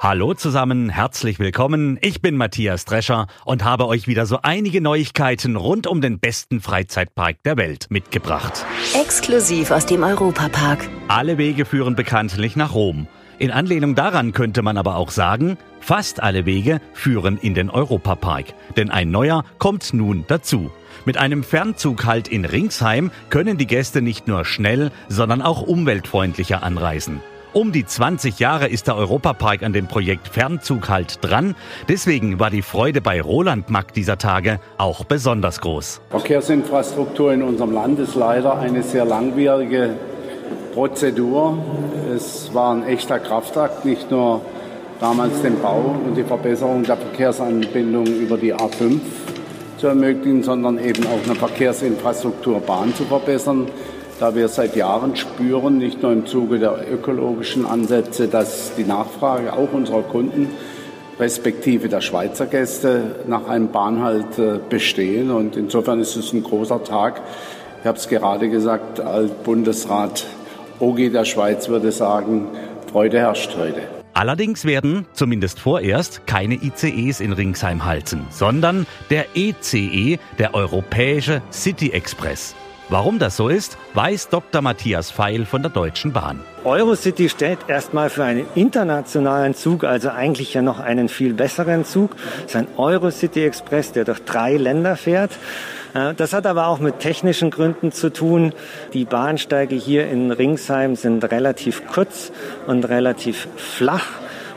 Hallo zusammen, herzlich willkommen. Ich bin Matthias Drescher und habe euch wieder so einige Neuigkeiten rund um den besten Freizeitpark der Welt mitgebracht. Exklusiv aus dem Europapark. Alle Wege führen bekanntlich nach Rom. In Anlehnung daran könnte man aber auch sagen, fast alle Wege führen in den Europapark, denn ein neuer kommt nun dazu. Mit einem Fernzug halt in Ringsheim können die Gäste nicht nur schnell, sondern auch umweltfreundlicher anreisen. Um die 20 Jahre ist der Europapark an dem Projekt Fernzug halt dran. Deswegen war die Freude bei Roland Mack dieser Tage auch besonders groß. Verkehrsinfrastruktur in unserem Land ist leider eine sehr langwierige Prozedur. Es war ein echter Kraftakt, nicht nur damals den Bau und die Verbesserung der Verkehrsanbindung über die A5 zu ermöglichen, sondern eben auch eine Verkehrsinfrastruktur Bahn zu verbessern da wir seit Jahren spüren, nicht nur im Zuge der ökologischen Ansätze, dass die Nachfrage auch unserer Kunden respektive der Schweizer Gäste nach einem Bahnhalt äh, bestehen. Und insofern ist es ein großer Tag. Ich habe es gerade gesagt, als Bundesrat OG der Schweiz würde sagen, Freude herrscht heute. Allerdings werden, zumindest vorerst, keine ICEs in Ringsheim halten, sondern der ECE, e, der Europäische City Express. Warum das so ist, weiß Dr. Matthias Feil von der Deutschen Bahn. Eurocity steht erstmal für einen internationalen Zug, also eigentlich ja noch einen viel besseren Zug. Es ist ein Eurocity Express, der durch drei Länder fährt. Äh, das hat aber auch mit technischen Gründen zu tun. Die Bahnsteige hier in Ringsheim sind relativ kurz und relativ flach.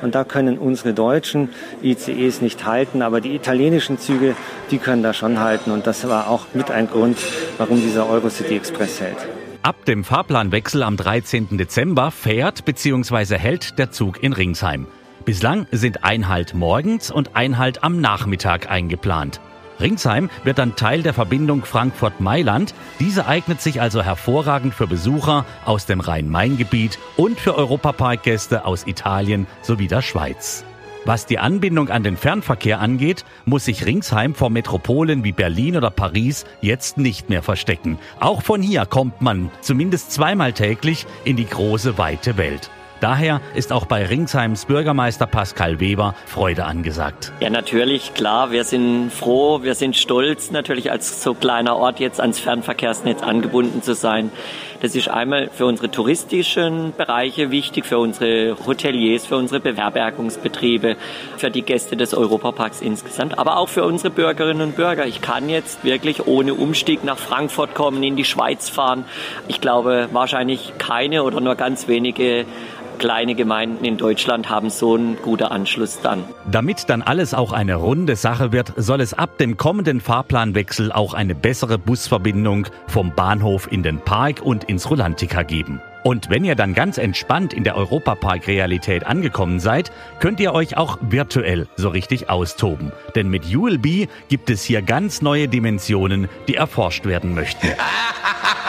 Und da können unsere deutschen ICEs nicht halten, aber die italienischen Züge, die können da schon halten. Und das war auch mit ein Grund, warum dieser Eurocity Express hält. Ab dem Fahrplanwechsel am 13. Dezember fährt bzw. hält der Zug in Ringsheim. Bislang sind Einhalt morgens und Einhalt am Nachmittag eingeplant. Ringsheim wird dann Teil der Verbindung Frankfurt-Mailand. Diese eignet sich also hervorragend für Besucher aus dem Rhein-Main-Gebiet und für Europaparkgäste aus Italien sowie der Schweiz. Was die Anbindung an den Fernverkehr angeht, muss sich Ringsheim vor Metropolen wie Berlin oder Paris jetzt nicht mehr verstecken. Auch von hier kommt man zumindest zweimal täglich in die große weite Welt. Daher ist auch bei Ringsheims Bürgermeister Pascal Weber Freude angesagt. Ja, natürlich, klar. Wir sind froh, wir sind stolz, natürlich als so kleiner Ort jetzt ans Fernverkehrsnetz angebunden zu sein. Das ist einmal für unsere touristischen Bereiche wichtig, für unsere Hoteliers, für unsere Beherbergungsbetriebe, für die Gäste des Europaparks insgesamt, aber auch für unsere Bürgerinnen und Bürger. Ich kann jetzt wirklich ohne Umstieg nach Frankfurt kommen, in die Schweiz fahren. Ich glaube, wahrscheinlich keine oder nur ganz wenige kleine Gemeinden in Deutschland haben so einen guten Anschluss dann. Damit dann alles auch eine runde Sache wird, soll es ab dem kommenden Fahrplanwechsel auch eine bessere Busverbindung vom Bahnhof in den Park und ins Rolantica geben. Und wenn ihr dann ganz entspannt in der Europapark-Realität angekommen seid, könnt ihr euch auch virtuell so richtig austoben. Denn mit ULB gibt es hier ganz neue Dimensionen, die erforscht werden möchten.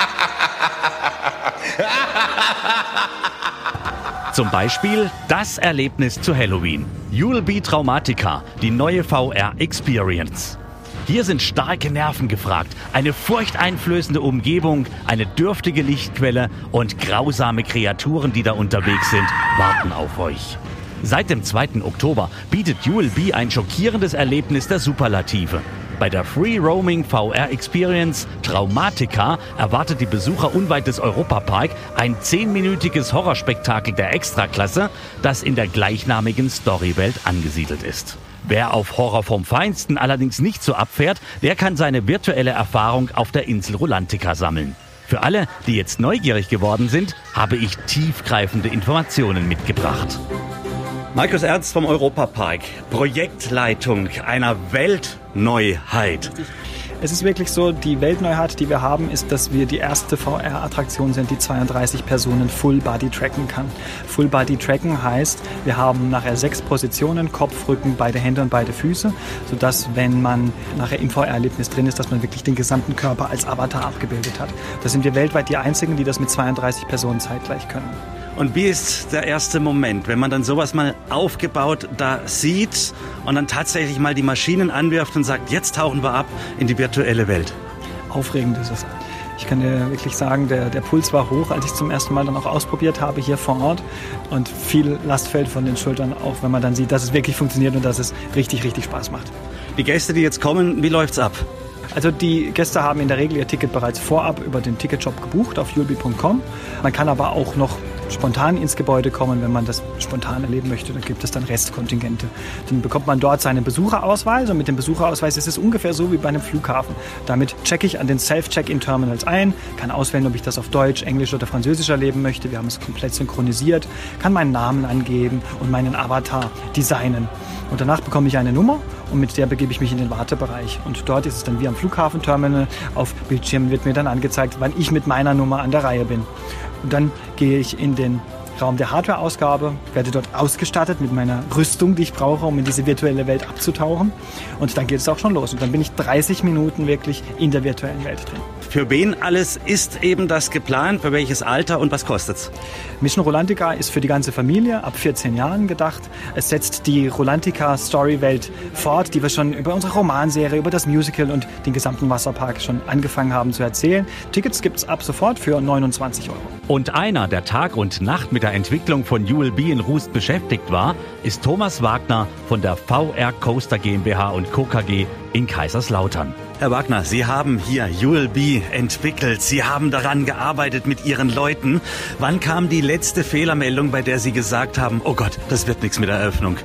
Zum Beispiel das Erlebnis zu Halloween. You'll Be Traumatica, die neue VR Experience. Hier sind starke Nerven gefragt, eine furchteinflößende Umgebung, eine dürftige Lichtquelle und grausame Kreaturen, die da unterwegs sind, warten auf euch. Seit dem 2. Oktober bietet ULB ein schockierendes Erlebnis der Superlative. Bei der Free Roaming VR Experience Traumatica erwartet die Besucher unweit des Europapark ein zehnminütiges Horrorspektakel der Extraklasse, das in der gleichnamigen Storywelt angesiedelt ist. Wer auf Horror vom Feinsten allerdings nicht so abfährt, der kann seine virtuelle Erfahrung auf der Insel Rolantica sammeln. Für alle, die jetzt neugierig geworden sind, habe ich tiefgreifende Informationen mitgebracht. Markus Ernst vom Europapark, Projektleitung einer Weltneuheit. Es ist wirklich so, die Weltneuheit, die wir haben, ist, dass wir die erste VR-Attraktion sind, die 32 Personen Full Body tracken kann. Full Body tracken heißt, wir haben nachher sechs Positionen, Kopf, Rücken, beide Hände und beide Füße, sodass, wenn man nachher im VR-Erlebnis drin ist, dass man wirklich den gesamten Körper als Avatar abgebildet hat. Da sind wir weltweit die Einzigen, die das mit 32 Personen zeitgleich können. Und wie ist der erste Moment, wenn man dann sowas mal aufgebaut da sieht und dann tatsächlich mal die Maschinen anwirft und sagt, jetzt tauchen wir ab in die virtuelle Welt? Aufregend ist es. Ich kann dir wirklich sagen, der, der Puls war hoch, als ich zum ersten Mal dann auch ausprobiert habe hier vor Ort. Und viel Last fällt von den Schultern, auch wenn man dann sieht, dass es wirklich funktioniert und dass es richtig, richtig Spaß macht. Die Gäste, die jetzt kommen, wie läuft's ab? Also die Gäste haben in der Regel ihr Ticket bereits vorab über den Ticketshop gebucht auf yulbi.com. Man kann aber auch noch spontan ins Gebäude kommen, wenn man das spontan erleben möchte. Da gibt es dann Restkontingente. Dann bekommt man dort seinen Besucherausweis und mit dem Besucherausweis ist es ungefähr so wie bei einem Flughafen. Damit checke ich an den Self-Check-In-Terminals ein, kann auswählen, ob ich das auf Deutsch, Englisch oder Französisch erleben möchte. Wir haben es komplett synchronisiert, kann meinen Namen angeben und meinen Avatar designen. Und danach bekomme ich eine Nummer und mit der begebe ich mich in den Wartebereich. Und dort ist es dann wie am Flughafenterminal. Auf Bildschirmen wird mir dann angezeigt, wann ich mit meiner Nummer an der Reihe bin. Und dann gehe ich in den Raum der Hardware-Ausgabe, werde dort ausgestattet mit meiner Rüstung, die ich brauche, um in diese virtuelle Welt abzutauchen. Und dann geht es auch schon los. Und dann bin ich 30 Minuten wirklich in der virtuellen Welt drin. Für wen alles ist eben das geplant? Für welches Alter und was kostet's? Mission Rolantica ist für die ganze Familie ab 14 Jahren gedacht. Es setzt die Rolantica Story-Welt fort, die wir schon über unsere Romanserie, über das Musical und den gesamten Wasserpark schon angefangen haben zu erzählen. Tickets gibt's ab sofort für 29 Euro. Und einer, der Tag und Nacht mit der Entwicklung von ULB in Rust beschäftigt war, ist Thomas Wagner von der VR Coaster GmbH und Co. KG in Kaiserslautern. Herr Wagner, Sie haben hier ULB entwickelt. Sie haben daran gearbeitet mit Ihren Leuten. Wann kam die letzte Fehlermeldung, bei der Sie gesagt haben, oh Gott, das wird nichts mit der Eröffnung?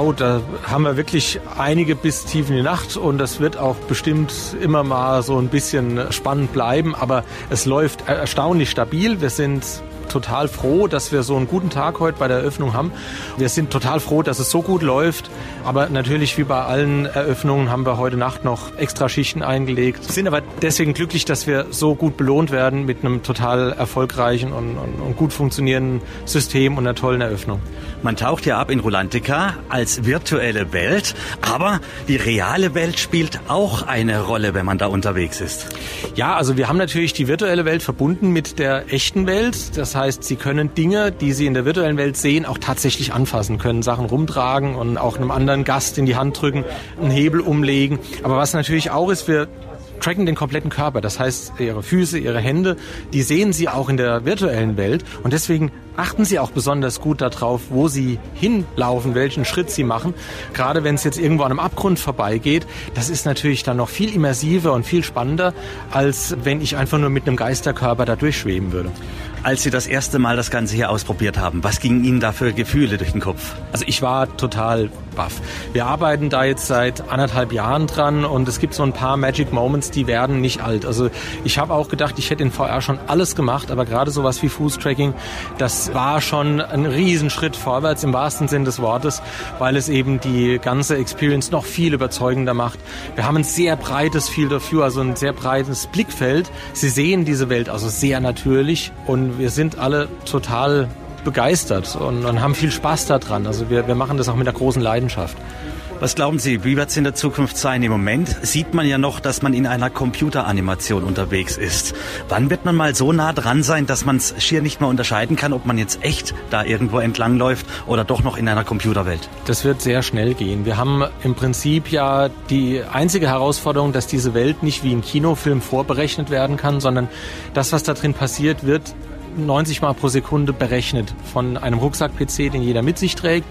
Oh, da haben wir wirklich einige bis tief in die Nacht und das wird auch bestimmt immer mal so ein bisschen spannend bleiben, aber es läuft erstaunlich stabil. Wir sind total froh, dass wir so einen guten Tag heute bei der Eröffnung haben. Wir sind total froh, dass es so gut läuft. Aber natürlich, wie bei allen Eröffnungen, haben wir heute Nacht noch extra Schichten eingelegt. Wir sind aber deswegen glücklich, dass wir so gut belohnt werden mit einem total erfolgreichen und, und, und gut funktionierenden System und einer tollen Eröffnung. Man taucht ja ab in Rolantica als virtuelle Welt, aber die reale Welt spielt auch eine Rolle, wenn man da unterwegs ist. Ja, also wir haben natürlich die virtuelle Welt verbunden mit der echten Welt. Das heißt, Sie können Dinge, die Sie in der virtuellen Welt sehen, auch tatsächlich anfassen, können Sachen rumtragen und auch einem anderen Gast in die Hand drücken, einen Hebel umlegen. Aber was natürlich auch ist, wir tracken den kompletten Körper. Das heißt, ihre Füße, ihre Hände, die sehen sie auch in der virtuellen Welt. Und deswegen achten Sie auch besonders gut darauf, wo Sie hinlaufen, welchen Schritt Sie machen. Gerade wenn es jetzt irgendwo an einem Abgrund vorbeigeht, das ist natürlich dann noch viel immersiver und viel spannender, als wenn ich einfach nur mit einem Geisterkörper da durchschweben würde. Als Sie das erste Mal das Ganze hier ausprobiert haben, was gingen Ihnen da für Gefühle durch den Kopf? Also ich war total baff. Wir arbeiten da jetzt seit anderthalb Jahren dran und es gibt so ein paar Magic Moments, die werden nicht alt. Also ich habe auch gedacht, ich hätte in VR schon alles gemacht, aber gerade sowas wie Fußtracking, das war schon ein Riesenschritt vorwärts im wahrsten Sinn des Wortes, weil es eben die ganze Experience noch viel überzeugender macht. Wir haben ein sehr breites Field of View, also ein sehr breites Blickfeld. Sie sehen diese Welt also sehr natürlich und wir sind alle total begeistert und, und haben viel Spaß daran. Also wir, wir machen das auch mit einer großen Leidenschaft. Was glauben Sie, wie wird es in der Zukunft sein? Im Moment sieht man ja noch, dass man in einer Computeranimation unterwegs ist. Wann wird man mal so nah dran sein, dass man es schier nicht mehr unterscheiden kann, ob man jetzt echt da irgendwo entlangläuft oder doch noch in einer Computerwelt? Das wird sehr schnell gehen. Wir haben im Prinzip ja die einzige Herausforderung, dass diese Welt nicht wie ein Kinofilm vorberechnet werden kann, sondern das, was da drin passiert, wird 90 Mal pro Sekunde berechnet von einem Rucksack-PC, den jeder mit sich trägt.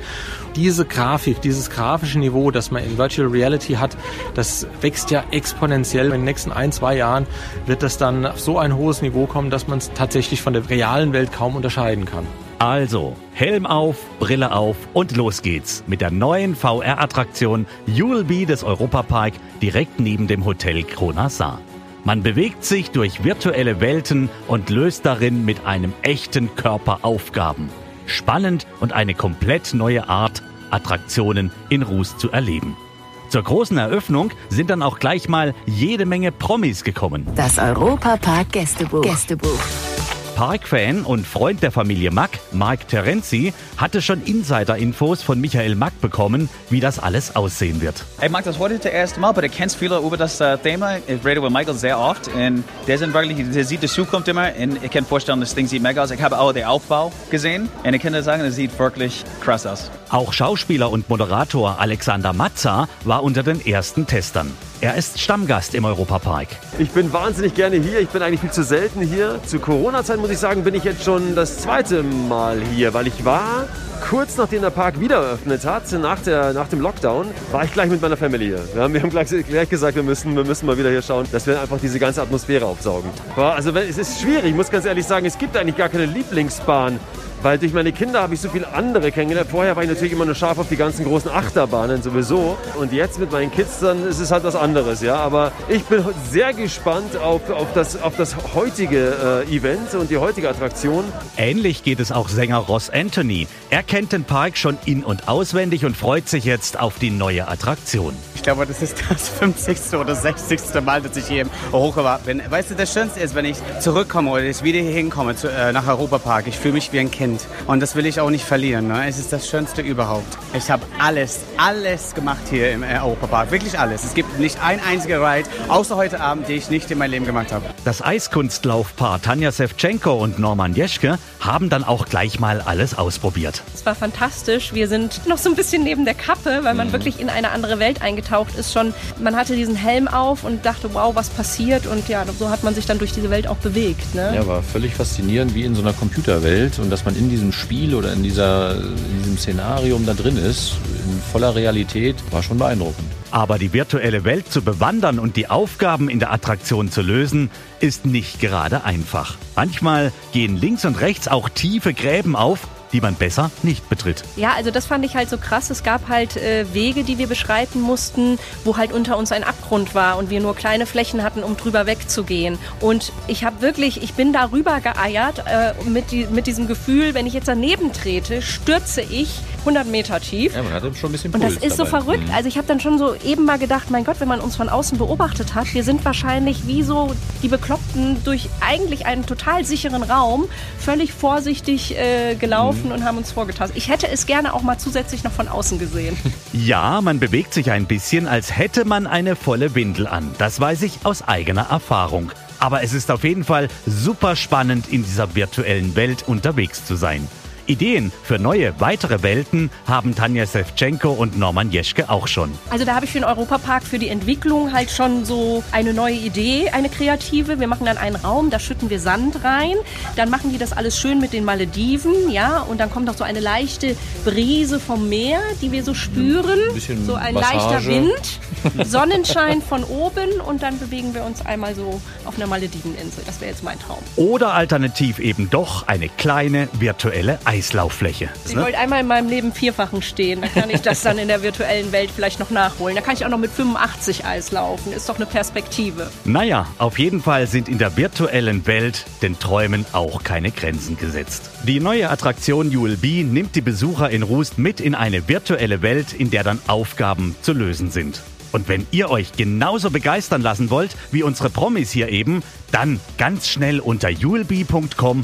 Diese Grafik, dieses grafische Niveau, das man in Virtual Reality hat, das wächst ja exponentiell. In den nächsten ein, zwei Jahren wird das dann auf so ein hohes Niveau kommen, dass man es tatsächlich von der realen Welt kaum unterscheiden kann. Also, Helm auf, Brille auf und los geht's mit der neuen VR-Attraktion You'll Be des Europapark direkt neben dem Hotel Kronasar. Man bewegt sich durch virtuelle Welten und löst darin mit einem echten Körper Aufgaben. Spannend und eine komplett neue Art, Attraktionen in Ruß zu erleben. Zur großen Eröffnung sind dann auch gleich mal jede Menge Promis gekommen. Das Europapark Gästebuch. Gästebuch. Parkfan und Freund der Familie Mack, Mark Terenzi, hatte schon Insider-Infos von Michael Mack bekommen, wie das alles aussehen wird. Ich mag das heute das erste Mal, aber du kennst viele über das Thema. Ich rede mit Michael sehr oft und der, sind wirklich, der sieht die Zukunft immer und ich kann vorstellen, das Ding sieht mega aus. Ich habe auch den Aufbau gesehen und ich kann dir sagen, es sieht wirklich krass aus. Auch Schauspieler und Moderator Alexander Matza war unter den ersten Testern. Er ist Stammgast im Europapark. Ich bin wahnsinnig gerne hier. Ich bin eigentlich viel zu selten hier. Zu Corona-Zeit muss ich sagen, bin ich jetzt schon das zweite Mal hier, weil ich war kurz nachdem der Park wieder eröffnet hat, nach, der, nach dem Lockdown, war ich gleich mit meiner Family hier. Wir haben, wir haben gleich, gleich, gesagt, wir müssen, wir müssen mal wieder hier schauen, dass wir einfach diese ganze Atmosphäre aufsaugen. Also es ist schwierig, ich muss ganz ehrlich sagen, es gibt eigentlich gar keine Lieblingsbahn weil durch meine Kinder habe ich so viele andere kennengelernt. Vorher war ich natürlich immer nur scharf auf die ganzen großen Achterbahnen sowieso. Und jetzt mit meinen Kids, dann ist es halt was anderes, ja. Aber ich bin sehr gespannt auf, auf, das, auf das heutige äh, Event und die heutige Attraktion. Ähnlich geht es auch Sänger Ross Anthony. Er kennt den Park schon in- und auswendig und freut sich jetzt auf die neue Attraktion. Ich glaube, das ist das 50. oder 60. Mal, dass ich hier im Europa bin. Weißt du, das Schönste ist, wenn ich zurückkomme oder ich wieder hier hinkomme zu, äh, nach Europapark. Ich fühle mich wie ein Kind. Kind. Und das will ich auch nicht verlieren. Ne? Es ist das Schönste überhaupt. Ich habe alles, alles gemacht hier im äh, Europapark. Wirklich alles. Es gibt nicht ein einziger Ride, außer heute Abend, die ich nicht in meinem Leben gemacht habe. Das Eiskunstlaufpaar Tanja Sevchenko und Norman Jeschke haben dann auch gleich mal alles ausprobiert. Es war fantastisch. Wir sind noch so ein bisschen neben der Kappe, weil man mhm. wirklich in eine andere Welt eingetaucht ist. Schon, man hatte diesen Helm auf und dachte, wow, was passiert? Und ja, so hat man sich dann durch diese Welt auch bewegt. Ne? Ja, war völlig faszinierend, wie in so einer Computerwelt und dass man in diesem Spiel oder in, dieser, in diesem Szenarium da drin ist, in voller Realität, war schon beeindruckend. Aber die virtuelle Welt zu bewandern und die Aufgaben in der Attraktion zu lösen, ist nicht gerade einfach. Manchmal gehen links und rechts auch tiefe Gräben auf, die man besser nicht betritt. Ja, also das fand ich halt so krass. Es gab halt äh, Wege, die wir beschreiten mussten, wo halt unter uns ein Abgrund war und wir nur kleine Flächen hatten, um drüber wegzugehen. Und ich habe wirklich, ich bin darüber geeiert äh, mit, die, mit diesem Gefühl, wenn ich jetzt daneben trete, stürze ich 100 Meter tief. Ja, man hatte schon ein bisschen Puls Und das ist dabei. so verrückt. Mhm. Also ich habe dann schon so eben mal gedacht, mein Gott, wenn man uns von außen beobachtet hat, wir sind wahrscheinlich wie so die Bekloppten durch eigentlich einen total sicheren Raum völlig vorsichtig äh, gelaufen mhm. und haben uns vorgetastet. Ich hätte es gerne auch mal zusätzlich noch von außen gesehen. Ja, man bewegt sich ein bisschen, als hätte man eine volle Windel an. Das weiß ich aus eigener Erfahrung. Aber es ist auf jeden Fall super spannend, in dieser virtuellen Welt unterwegs zu sein. Ideen für neue, weitere Welten haben Tanja Sevchenko und Norman Jeschke auch schon. Also da habe ich für den Europapark für die Entwicklung halt schon so eine neue Idee, eine kreative. Wir machen dann einen Raum, da schütten wir Sand rein, dann machen die das alles schön mit den Malediven, ja, und dann kommt auch so eine leichte Brise vom Meer, die wir so spüren. Ein so ein Massage. leichter Wind, Sonnenschein von oben und dann bewegen wir uns einmal so auf einer Malediveninsel. Das wäre jetzt mein Traum. Oder alternativ eben doch eine kleine virtuelle Eis Eislauffläche. Ich ne? wollte einmal in meinem Leben Vierfachen stehen. Da kann ich das dann in der virtuellen Welt vielleicht noch nachholen. Da kann ich auch noch mit 85 Eis laufen. Ist doch eine Perspektive. Naja, auf jeden Fall sind in der virtuellen Welt den Träumen auch keine Grenzen gesetzt. Die neue Attraktion ULB nimmt die Besucher in Rust mit in eine virtuelle Welt, in der dann Aufgaben zu lösen sind. Und wenn ihr euch genauso begeistern lassen wollt wie unsere Promis hier eben, dann ganz schnell unter ulb.com